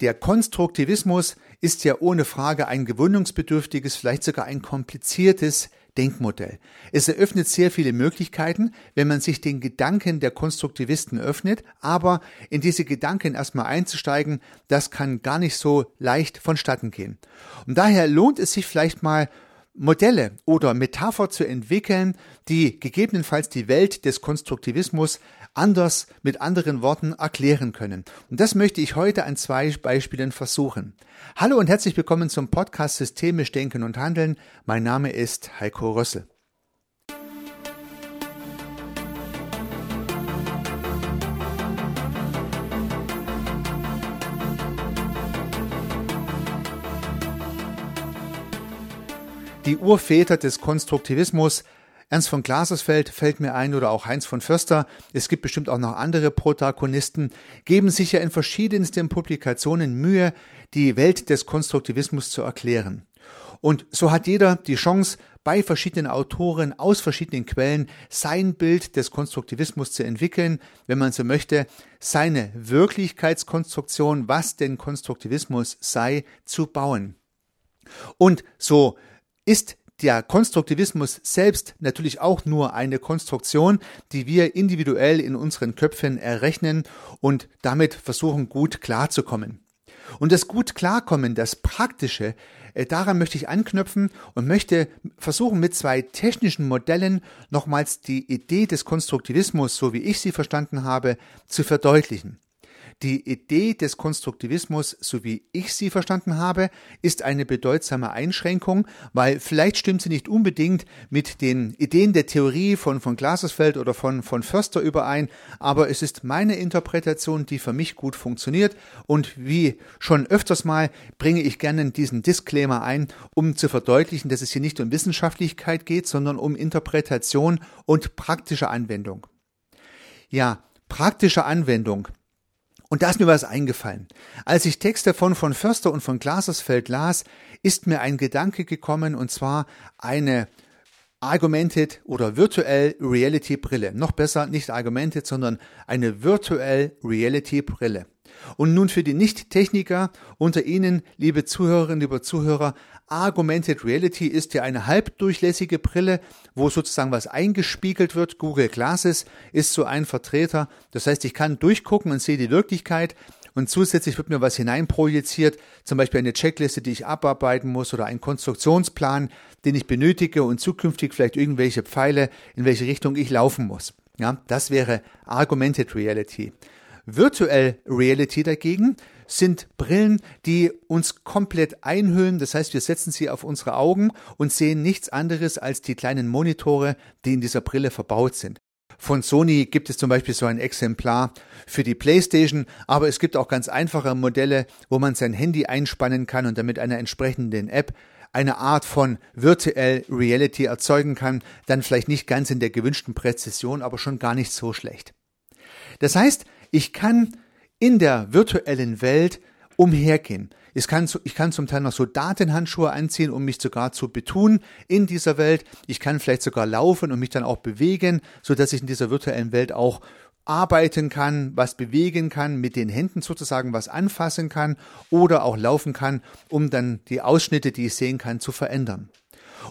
Der Konstruktivismus ist ja ohne Frage ein gewöhnungsbedürftiges, vielleicht sogar ein kompliziertes Denkmodell. Es eröffnet sehr viele Möglichkeiten, wenn man sich den Gedanken der Konstruktivisten öffnet, aber in diese Gedanken erstmal einzusteigen, das kann gar nicht so leicht vonstatten gehen. Und daher lohnt es sich vielleicht mal Modelle oder Metapher zu entwickeln, die gegebenenfalls die Welt des Konstruktivismus anders mit anderen Worten erklären können. Und das möchte ich heute an zwei Beispielen versuchen. Hallo und herzlich willkommen zum Podcast Systemisch Denken und Handeln. Mein Name ist Heiko Rössel. Die Urväter des Konstruktivismus Ernst von Glasersfeld fällt mir ein oder auch Heinz von Förster, es gibt bestimmt auch noch andere Protagonisten, geben sich ja in verschiedensten Publikationen Mühe, die Welt des Konstruktivismus zu erklären. Und so hat jeder die Chance, bei verschiedenen Autoren aus verschiedenen Quellen sein Bild des Konstruktivismus zu entwickeln, wenn man so möchte, seine Wirklichkeitskonstruktion, was denn Konstruktivismus sei, zu bauen. Und so ist der Konstruktivismus selbst natürlich auch nur eine Konstruktion, die wir individuell in unseren Köpfen errechnen und damit versuchen gut klarzukommen. Und das gut klarkommen, das Praktische, äh, daran möchte ich anknüpfen und möchte versuchen, mit zwei technischen Modellen nochmals die Idee des Konstruktivismus, so wie ich sie verstanden habe, zu verdeutlichen. Die Idee des Konstruktivismus, so wie ich sie verstanden habe, ist eine bedeutsame Einschränkung, weil vielleicht stimmt sie nicht unbedingt mit den Ideen der Theorie von, von Glasersfeld oder von, von Förster überein, aber es ist meine Interpretation, die für mich gut funktioniert und wie schon öfters mal bringe ich gerne diesen Disclaimer ein, um zu verdeutlichen, dass es hier nicht um Wissenschaftlichkeit geht, sondern um Interpretation und praktische Anwendung. Ja, praktische Anwendung. Und da ist mir was eingefallen. Als ich Texte von von Förster und von Glasersfeld las, ist mir ein Gedanke gekommen und zwar eine Argumented oder Virtual Reality Brille. Noch besser nicht Argumented, sondern eine Virtual Reality Brille. Und nun für die Nicht-Techniker unter Ihnen, liebe Zuhörerinnen, liebe Zuhörer, Argumented Reality ist ja eine halbdurchlässige Brille, wo sozusagen was eingespiegelt wird. Google Glasses ist so ein Vertreter. Das heißt, ich kann durchgucken und sehe die Wirklichkeit und zusätzlich wird mir was hineinprojiziert, zum Beispiel eine Checkliste, die ich abarbeiten muss oder ein Konstruktionsplan, den ich benötige und zukünftig vielleicht irgendwelche Pfeile, in welche Richtung ich laufen muss. Ja, das wäre Argumented Reality. Virtual Reality dagegen sind Brillen, die uns komplett einhüllen. Das heißt, wir setzen sie auf unsere Augen und sehen nichts anderes als die kleinen Monitore, die in dieser Brille verbaut sind. Von Sony gibt es zum Beispiel so ein Exemplar für die PlayStation, aber es gibt auch ganz einfache Modelle, wo man sein Handy einspannen kann und damit einer entsprechenden App eine Art von Virtual Reality erzeugen kann, dann vielleicht nicht ganz in der gewünschten Präzision, aber schon gar nicht so schlecht. Das heißt, ich kann in der virtuellen Welt umhergehen. Ich kann, ich kann zum Teil noch so Datenhandschuhe anziehen, um mich sogar zu betun in dieser Welt. Ich kann vielleicht sogar laufen und mich dann auch bewegen, so dass ich in dieser virtuellen Welt auch arbeiten kann, was bewegen kann, mit den Händen sozusagen was anfassen kann oder auch laufen kann, um dann die Ausschnitte, die ich sehen kann, zu verändern.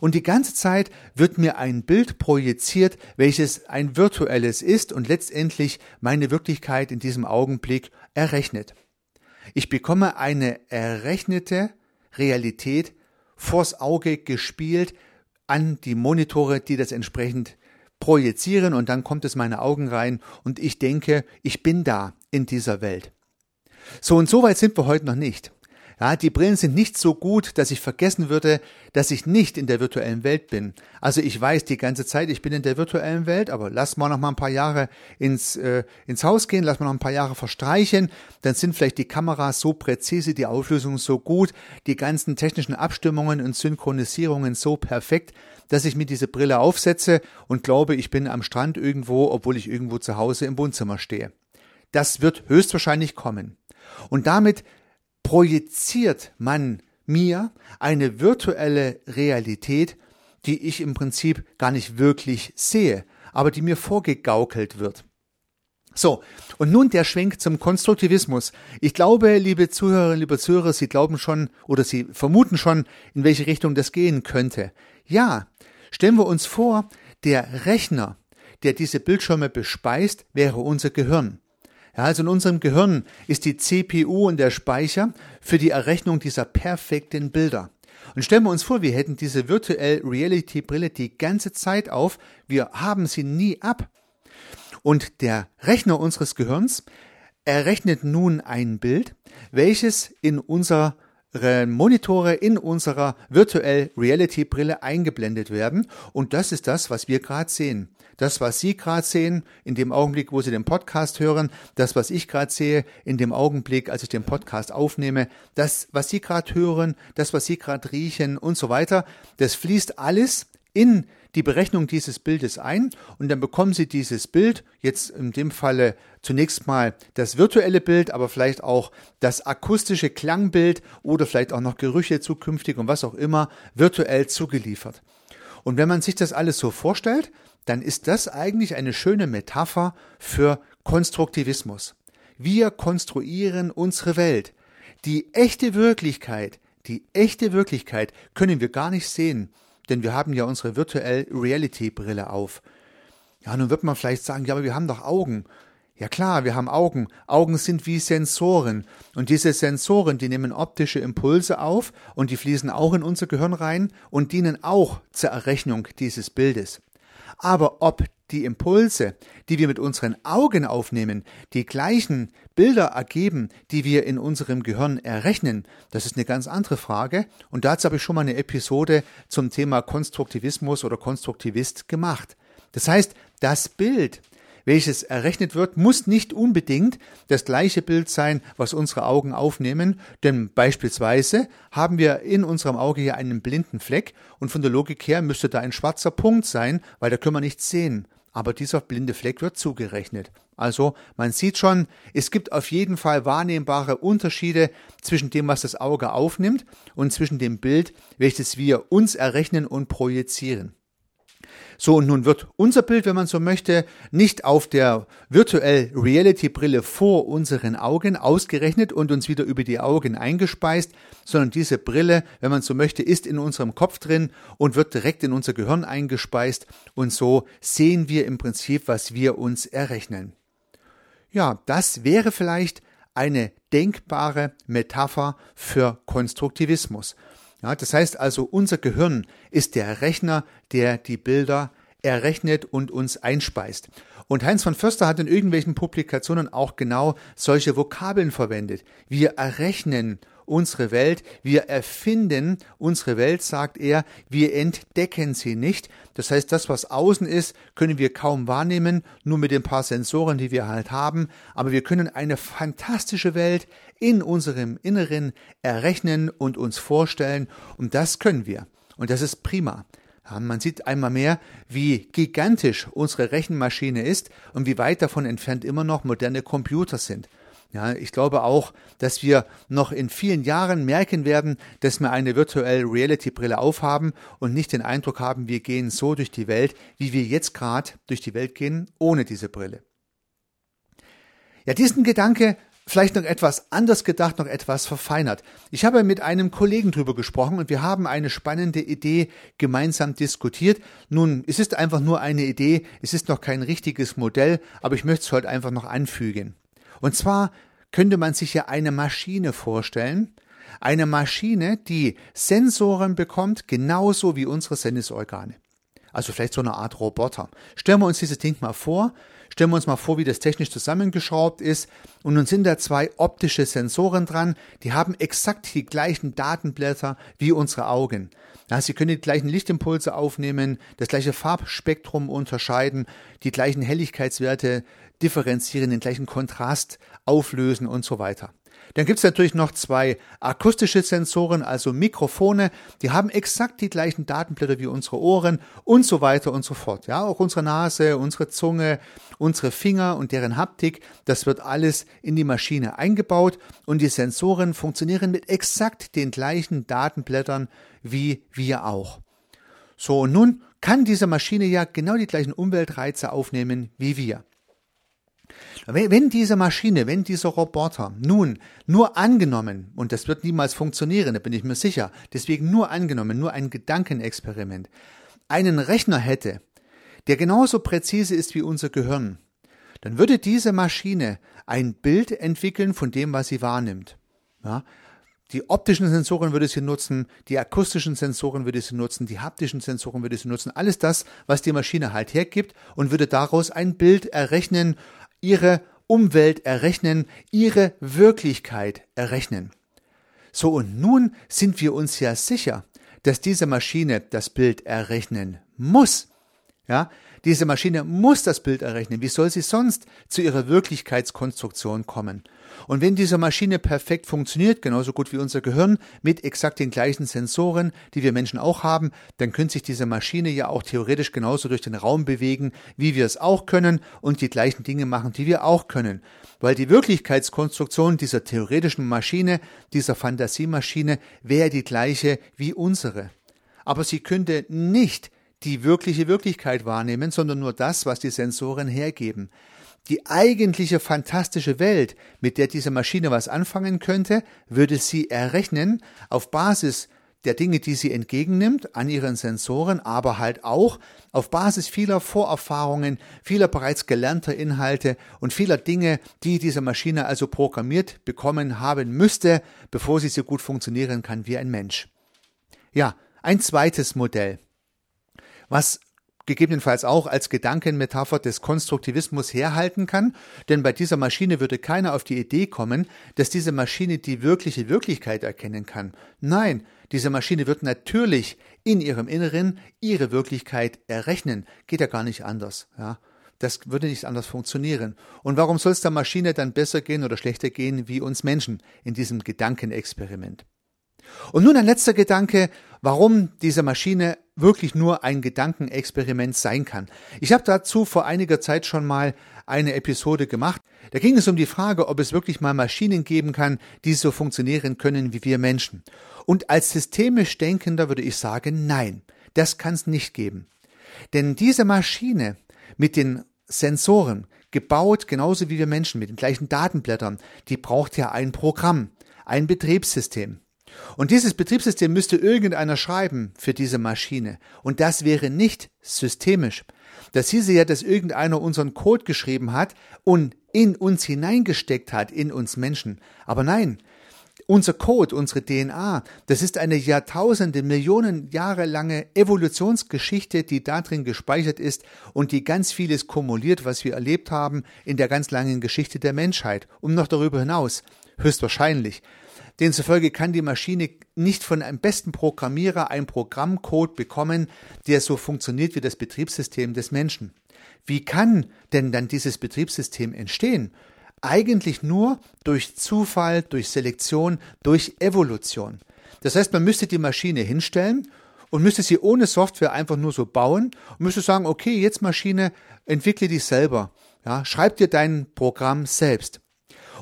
Und die ganze Zeit wird mir ein Bild projiziert, welches ein virtuelles ist und letztendlich meine Wirklichkeit in diesem Augenblick errechnet. Ich bekomme eine errechnete Realität vors Auge gespielt an die Monitore, die das entsprechend projizieren und dann kommt es meine Augen rein und ich denke, ich bin da in dieser Welt. So und so weit sind wir heute noch nicht. Ja, die Brillen sind nicht so gut, dass ich vergessen würde, dass ich nicht in der virtuellen Welt bin. Also ich weiß die ganze Zeit, ich bin in der virtuellen Welt, aber lass mal noch mal ein paar Jahre ins, äh, ins Haus gehen, lass mal noch ein paar Jahre verstreichen, dann sind vielleicht die Kameras so präzise, die Auflösung so gut, die ganzen technischen Abstimmungen und Synchronisierungen so perfekt, dass ich mir diese Brille aufsetze und glaube, ich bin am Strand irgendwo, obwohl ich irgendwo zu Hause im Wohnzimmer stehe. Das wird höchstwahrscheinlich kommen. Und damit projiziert man mir eine virtuelle Realität, die ich im Prinzip gar nicht wirklich sehe, aber die mir vorgegaukelt wird. So, und nun der Schwenk zum Konstruktivismus. Ich glaube, liebe Zuhörerinnen, liebe Zuhörer, Sie glauben schon oder Sie vermuten schon, in welche Richtung das gehen könnte. Ja, stellen wir uns vor, der Rechner, der diese Bildschirme bespeist, wäre unser Gehirn. Ja, also in unserem Gehirn ist die CPU und der Speicher für die Errechnung dieser perfekten Bilder. Und stellen wir uns vor, wir hätten diese Virtual Reality Brille die ganze Zeit auf, wir haben sie nie ab. Und der Rechner unseres Gehirns errechnet nun ein Bild, welches in unsere Monitore in unserer Virtual Reality Brille eingeblendet werden. Und das ist das, was wir gerade sehen. Das, was Sie gerade sehen, in dem Augenblick, wo Sie den Podcast hören, das, was ich gerade sehe, in dem Augenblick, als ich den Podcast aufnehme, das, was Sie gerade hören, das, was Sie gerade riechen und so weiter, das fließt alles in die Berechnung dieses Bildes ein und dann bekommen Sie dieses Bild, jetzt in dem Falle zunächst mal das virtuelle Bild, aber vielleicht auch das akustische Klangbild oder vielleicht auch noch Gerüche zukünftig und was auch immer virtuell zugeliefert. Und wenn man sich das alles so vorstellt, dann ist das eigentlich eine schöne Metapher für Konstruktivismus. Wir konstruieren unsere Welt. Die echte Wirklichkeit, die echte Wirklichkeit können wir gar nicht sehen denn wir haben ja unsere Virtual Reality Brille auf. Ja, nun wird man vielleicht sagen, ja, aber wir haben doch Augen. Ja klar, wir haben Augen. Augen sind wie Sensoren. Und diese Sensoren, die nehmen optische Impulse auf und die fließen auch in unser Gehirn rein und dienen auch zur Errechnung dieses Bildes. Aber ob die Impulse, die wir mit unseren Augen aufnehmen, die gleichen Bilder ergeben, die wir in unserem Gehirn errechnen, das ist eine ganz andere Frage. Und dazu habe ich schon mal eine Episode zum Thema Konstruktivismus oder Konstruktivist gemacht. Das heißt, das Bild, welches errechnet wird, muss nicht unbedingt das gleiche Bild sein, was unsere Augen aufnehmen, denn beispielsweise haben wir in unserem Auge hier einen blinden Fleck und von der Logik her müsste da ein schwarzer Punkt sein, weil da können wir nichts sehen aber dieser blinde Fleck wird zugerechnet. Also man sieht schon, es gibt auf jeden Fall wahrnehmbare Unterschiede zwischen dem, was das Auge aufnimmt und zwischen dem Bild, welches wir uns errechnen und projizieren. So, und nun wird unser Bild, wenn man so möchte, nicht auf der Virtual Reality Brille vor unseren Augen ausgerechnet und uns wieder über die Augen eingespeist, sondern diese Brille, wenn man so möchte, ist in unserem Kopf drin und wird direkt in unser Gehirn eingespeist und so sehen wir im Prinzip, was wir uns errechnen. Ja, das wäre vielleicht eine denkbare Metapher für Konstruktivismus. Ja, das heißt also, unser Gehirn ist der Rechner, der die Bilder errechnet und uns einspeist. Und Heinz von Förster hat in irgendwelchen Publikationen auch genau solche Vokabeln verwendet. Wir errechnen unsere Welt, wir erfinden unsere Welt, sagt er, wir entdecken sie nicht. Das heißt, das, was außen ist, können wir kaum wahrnehmen, nur mit den paar Sensoren, die wir halt haben, aber wir können eine fantastische Welt in unserem Inneren errechnen und uns vorstellen, und das können wir. Und das ist prima. Man sieht einmal mehr, wie gigantisch unsere Rechenmaschine ist und wie weit davon entfernt immer noch moderne Computer sind. Ja, ich glaube auch, dass wir noch in vielen Jahren merken werden, dass wir eine Virtual Reality Brille aufhaben und nicht den Eindruck haben, wir gehen so durch die Welt, wie wir jetzt gerade durch die Welt gehen, ohne diese Brille. Ja, diesen Gedanke vielleicht noch etwas anders gedacht, noch etwas verfeinert. Ich habe mit einem Kollegen drüber gesprochen und wir haben eine spannende Idee gemeinsam diskutiert. Nun, es ist einfach nur eine Idee, es ist noch kein richtiges Modell, aber ich möchte es heute einfach noch anfügen. Und zwar könnte man sich ja eine Maschine vorstellen, eine Maschine, die Sensoren bekommt, genauso wie unsere Sinnesorgane. Also vielleicht so eine Art Roboter. Stellen wir uns dieses Ding mal vor. Stellen wir uns mal vor, wie das technisch zusammengeschraubt ist. Und nun sind da zwei optische Sensoren dran. Die haben exakt die gleichen Datenblätter wie unsere Augen. Ja, sie können die gleichen Lichtimpulse aufnehmen, das gleiche Farbspektrum unterscheiden, die gleichen Helligkeitswerte differenzieren, den gleichen Kontrast auflösen und so weiter. Dann gibt es natürlich noch zwei akustische Sensoren, also Mikrofone, die haben exakt die gleichen Datenblätter wie unsere Ohren und so weiter und so fort. Ja, auch unsere Nase, unsere Zunge, unsere Finger und deren Haptik, das wird alles in die Maschine eingebaut und die Sensoren funktionieren mit exakt den gleichen Datenblättern wie wir auch. So, und nun kann diese Maschine ja genau die gleichen Umweltreize aufnehmen wie wir. Wenn diese Maschine, wenn dieser Roboter nun nur angenommen, und das wird niemals funktionieren, da bin ich mir sicher, deswegen nur angenommen, nur ein Gedankenexperiment, einen Rechner hätte, der genauso präzise ist wie unser Gehirn, dann würde diese Maschine ein Bild entwickeln von dem, was sie wahrnimmt. Ja, die optischen Sensoren würde sie nutzen, die akustischen Sensoren würde sie nutzen, die haptischen Sensoren würde sie nutzen, alles das, was die Maschine halt hergibt und würde daraus ein Bild errechnen, ihre Umwelt errechnen, ihre Wirklichkeit errechnen. So und nun sind wir uns ja sicher, dass diese Maschine das Bild errechnen muss. Ja, diese Maschine muss das Bild errechnen. Wie soll sie sonst zu ihrer Wirklichkeitskonstruktion kommen? Und wenn diese Maschine perfekt funktioniert, genauso gut wie unser Gehirn, mit exakt den gleichen Sensoren, die wir Menschen auch haben, dann könnte sich diese Maschine ja auch theoretisch genauso durch den Raum bewegen, wie wir es auch können und die gleichen Dinge machen, die wir auch können. Weil die Wirklichkeitskonstruktion dieser theoretischen Maschine, dieser Fantasiemaschine, wäre die gleiche wie unsere. Aber sie könnte nicht die wirkliche Wirklichkeit wahrnehmen, sondern nur das, was die Sensoren hergeben. Die eigentliche fantastische Welt, mit der diese Maschine was anfangen könnte, würde sie errechnen auf Basis der Dinge, die sie entgegennimmt an ihren Sensoren, aber halt auch auf Basis vieler Vorerfahrungen, vieler bereits gelernter Inhalte und vieler Dinge, die diese Maschine also programmiert bekommen haben müsste, bevor sie so gut funktionieren kann wie ein Mensch. Ja, ein zweites Modell was gegebenenfalls auch als Gedankenmetapher des Konstruktivismus herhalten kann, denn bei dieser Maschine würde keiner auf die Idee kommen, dass diese Maschine die wirkliche Wirklichkeit erkennen kann. Nein, diese Maschine wird natürlich in ihrem Inneren ihre Wirklichkeit errechnen. Geht ja gar nicht anders, ja. Das würde nicht anders funktionieren. Und warum soll es der Maschine dann besser gehen oder schlechter gehen wie uns Menschen in diesem Gedankenexperiment? Und nun ein letzter Gedanke, warum diese Maschine wirklich nur ein Gedankenexperiment sein kann. Ich habe dazu vor einiger Zeit schon mal eine Episode gemacht. Da ging es um die Frage, ob es wirklich mal Maschinen geben kann, die so funktionieren können wie wir Menschen. Und als systemisch Denkender würde ich sagen, nein, das kann es nicht geben. Denn diese Maschine mit den Sensoren, gebaut genauso wie wir Menschen mit den gleichen Datenblättern, die braucht ja ein Programm, ein Betriebssystem. Und dieses Betriebssystem müsste irgendeiner schreiben für diese Maschine. Und das wäre nicht systemisch. Das hieße ja, dass irgendeiner unseren Code geschrieben hat und in uns hineingesteckt hat, in uns Menschen. Aber nein, unser Code, unsere DNA, das ist eine Jahrtausende, Millionen Jahre lange Evolutionsgeschichte, die darin gespeichert ist und die ganz vieles kumuliert, was wir erlebt haben in der ganz langen Geschichte der Menschheit und noch darüber hinaus. Höchstwahrscheinlich. Demzufolge kann die Maschine nicht von einem besten Programmierer einen Programmcode bekommen, der so funktioniert wie das Betriebssystem des Menschen. Wie kann denn dann dieses Betriebssystem entstehen? Eigentlich nur durch Zufall, durch Selektion, durch Evolution. Das heißt, man müsste die Maschine hinstellen und müsste sie ohne Software einfach nur so bauen und müsste sagen, okay, jetzt Maschine, entwickle dich selber. Ja, schreib dir dein Programm selbst.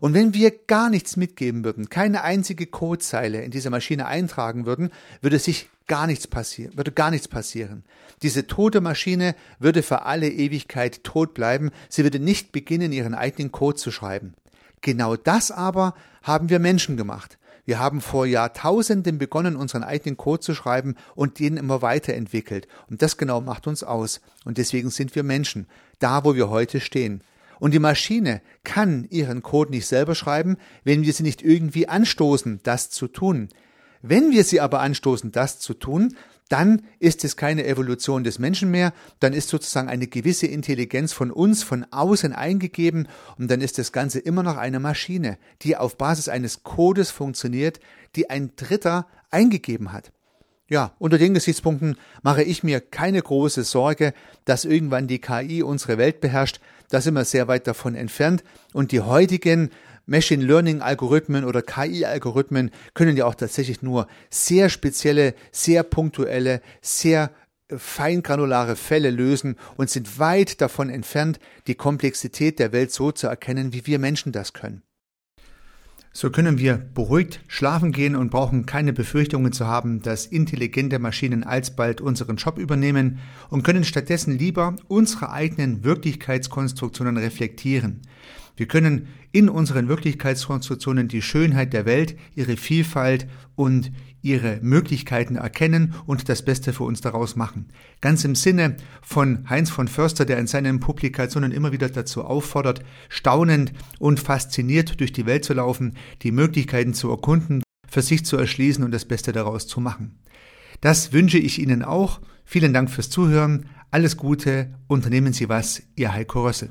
Und wenn wir gar nichts mitgeben würden, keine einzige Codezeile in dieser Maschine eintragen würden, würde sich gar nichts passieren, würde gar nichts passieren. Diese tote Maschine würde für alle Ewigkeit tot bleiben, sie würde nicht beginnen, ihren eigenen Code zu schreiben. Genau das aber haben wir Menschen gemacht. Wir haben vor Jahrtausenden begonnen, unseren eigenen Code zu schreiben und den immer weiterentwickelt. Und das genau macht uns aus. Und deswegen sind wir Menschen, da wo wir heute stehen. Und die Maschine kann ihren Code nicht selber schreiben, wenn wir sie nicht irgendwie anstoßen, das zu tun. Wenn wir sie aber anstoßen, das zu tun, dann ist es keine Evolution des Menschen mehr, dann ist sozusagen eine gewisse Intelligenz von uns von außen eingegeben und dann ist das Ganze immer noch eine Maschine, die auf Basis eines Codes funktioniert, die ein Dritter eingegeben hat. Ja, unter den Gesichtspunkten mache ich mir keine große Sorge, dass irgendwann die KI unsere Welt beherrscht, da sind wir sehr weit davon entfernt. Und die heutigen Machine Learning Algorithmen oder KI Algorithmen können ja auch tatsächlich nur sehr spezielle, sehr punktuelle, sehr feingranulare Fälle lösen und sind weit davon entfernt, die Komplexität der Welt so zu erkennen, wie wir Menschen das können. So können wir beruhigt schlafen gehen und brauchen keine Befürchtungen zu haben, dass intelligente Maschinen alsbald unseren Job übernehmen und können stattdessen lieber unsere eigenen Wirklichkeitskonstruktionen reflektieren. Wir können in unseren Wirklichkeitskonstruktionen die Schönheit der Welt, ihre Vielfalt und ihre Möglichkeiten erkennen und das Beste für uns daraus machen. Ganz im Sinne von Heinz von Förster, der in seinen Publikationen immer wieder dazu auffordert, staunend und fasziniert durch die Welt zu laufen, die Möglichkeiten zu erkunden, für sich zu erschließen und das Beste daraus zu machen. Das wünsche ich Ihnen auch. Vielen Dank fürs Zuhören. Alles Gute. Unternehmen Sie was. Ihr Heiko Rössel.